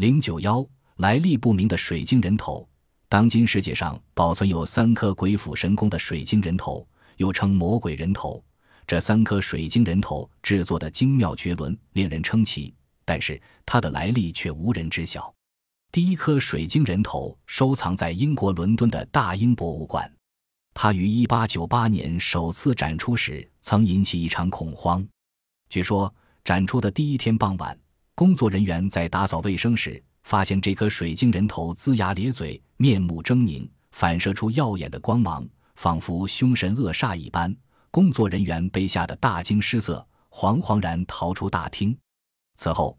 零九幺来历不明的水晶人头。当今世界上保存有三颗鬼斧神工的水晶人头，又称魔鬼人头。这三颗水晶人头制作的精妙绝伦，令人称奇。但是它的来历却无人知晓。第一颗水晶人头收藏在英国伦敦的大英博物馆，它于1898年首次展出时曾引起一场恐慌。据说展出的第一天傍晚，工作人员在打扫卫生时，发现这颗水晶人头龇牙咧嘴、面目狰狞，反射出耀眼的光芒，仿佛凶神恶煞一般。工作人员被吓得大惊失色，惶惶然逃出大厅。此后，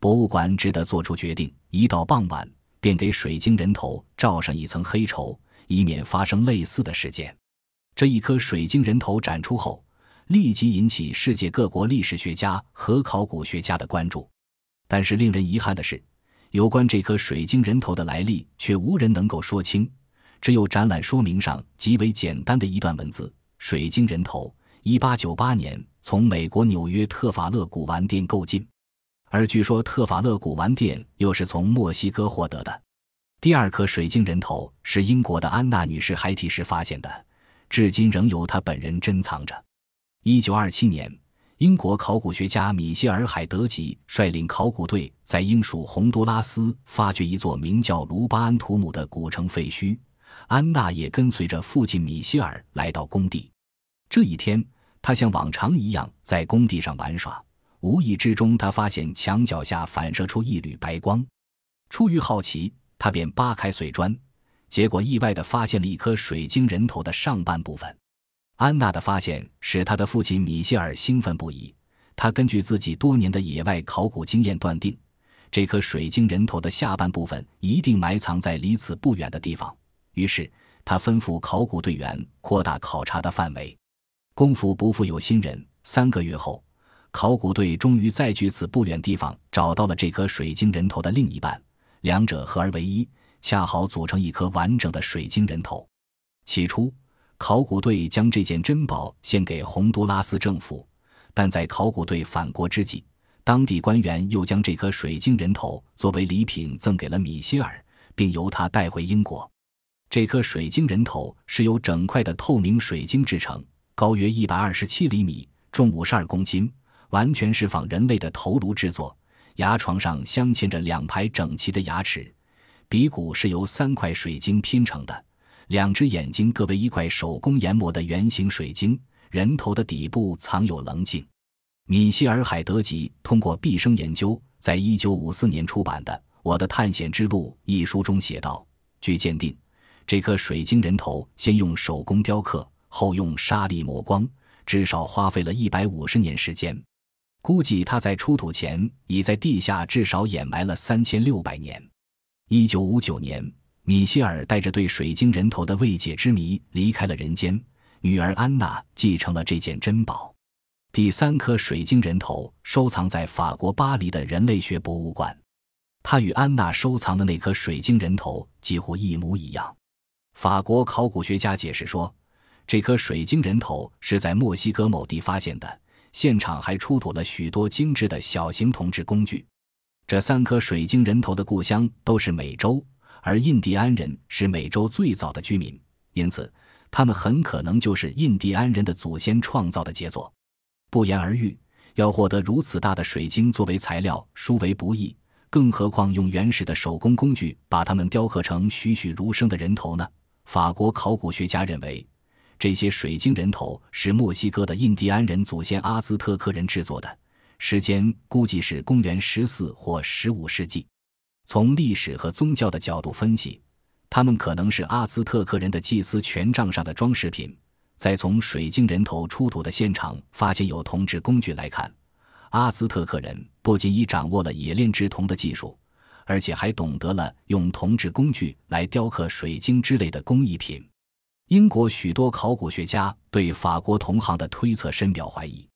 博物馆只得做出决定：一到傍晚，便给水晶人头罩上一层黑绸，以免发生类似的事件。这一颗水晶人头展出后，立即引起世界各国历史学家和考古学家的关注。但是，令人遗憾的是，有关这颗水晶人头的来历，却无人能够说清。只有展览说明上极为简单的一段文字。水晶人头，一八九八年从美国纽约特法勒古玩店购进，而据说特法勒古玩店又是从墨西哥获得的。第二颗水晶人头是英国的安娜女士孩提时发现的，至今仍由她本人珍藏着。一九二七年，英国考古学家米歇尔·海德吉率领考古队在英属洪都拉斯发掘一座名叫卢巴安图姆的古城废墟，安娜也跟随着父亲米歇尔来到工地。这一天，他像往常一样在工地上玩耍。无意之中，他发现墙脚下反射出一缕白光。出于好奇，他便扒开碎砖，结果意外地发现了一颗水晶人头的上半部分。安娜的发现使她的父亲米歇尔兴奋不已。他根据自己多年的野外考古经验断定，这颗水晶人头的下半部分一定埋藏在离此不远的地方。于是，他吩咐考古队员扩大考察的范围。功夫不负有心人，三个月后，考古队终于在距此不远地方找到了这颗水晶人头的另一半，两者合而为一，恰好组成一颗完整的水晶人头。起初，考古队将这件珍宝献给洪都拉斯政府，但在考古队返国之际，当地官员又将这颗水晶人头作为礼品赠给了米歇尔，并由他带回英国。这颗水晶人头是由整块的透明水晶制成。高约一百二十七厘米，重五十二公斤，完全是仿人类的头颅制作。牙床上镶嵌着两排整齐的牙齿，鼻骨是由三块水晶拼成的，两只眼睛各为一块手工研磨的圆形水晶。人头的底部藏有棱镜。米歇尔·海德吉通过毕生研究，在一九五四年出版的《我的探险之路》一书中写道：据鉴定，这颗水晶人头先用手工雕刻。后用沙粒磨光，至少花费了一百五十年时间。估计它在出土前已在地下至少掩埋了三千六百年。一九五九年，米歇尔带着对水晶人头的未解之谜离开了人间，女儿安娜继承了这件珍宝。第三颗水晶人头收藏在法国巴黎的人类学博物馆，它与安娜收藏的那颗水晶人头几乎一模一样。法国考古学家解释说。这颗水晶人头是在墨西哥某地发现的，现场还出土了许多精致的小型铜制工具。这三颗水晶人头的故乡都是美洲，而印第安人是美洲最早的居民，因此他们很可能就是印第安人的祖先创造的杰作。不言而喻，要获得如此大的水晶作为材料，殊为不易，更何况用原始的手工工具把它们雕刻成栩栩如生的人头呢？法国考古学家认为。这些水晶人头是墨西哥的印第安人祖先阿兹特克人制作的，时间估计是公元十四或十五世纪。从历史和宗教的角度分析，他们可能是阿兹特克人的祭司权杖上的装饰品。再从水晶人头出土的现场发现有铜制工具来看，阿兹特克人不仅已掌握了冶炼制铜的技术，而且还懂得了用铜制工具来雕刻水晶之类的工艺品。英国许多考古学家对法国同行的推测深表怀疑，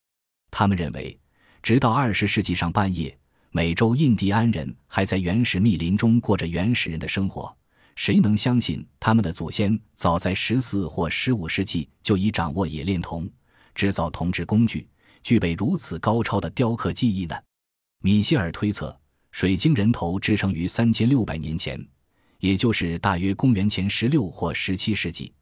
他们认为，直到二十世纪上半叶，美洲印第安人还在原始密林中过着原始人的生活。谁能相信他们的祖先早在十四或十五世纪就已掌握冶炼铜、制造铜制工具，具备如此高超的雕刻技艺呢？米歇尔推测，水晶人头制成于三千六百年前，也就是大约公元前十六或十七世纪。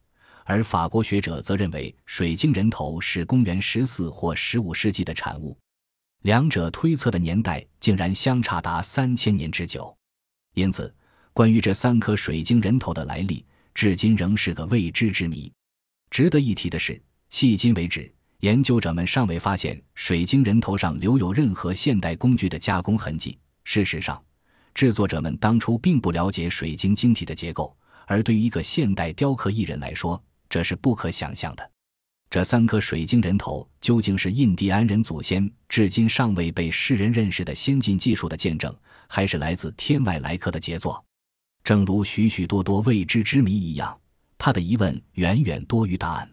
而法国学者则认为，水晶人头是公元十四或十五世纪的产物，两者推测的年代竟然相差达三千年之久。因此，关于这三颗水晶人头的来历，至今仍是个未知之谜。值得一提的是，迄今为止，研究者们尚未发现水晶人头上留有任何现代工具的加工痕迹。事实上，制作者们当初并不了解水晶晶体的结构，而对于一个现代雕刻艺人来说，这是不可想象的。这三颗水晶人头究竟是印第安人祖先至今尚未被世人认识的先进技术的见证，还是来自天外来客的杰作？正如许许多多未知之谜一样，他的疑问远远多于答案。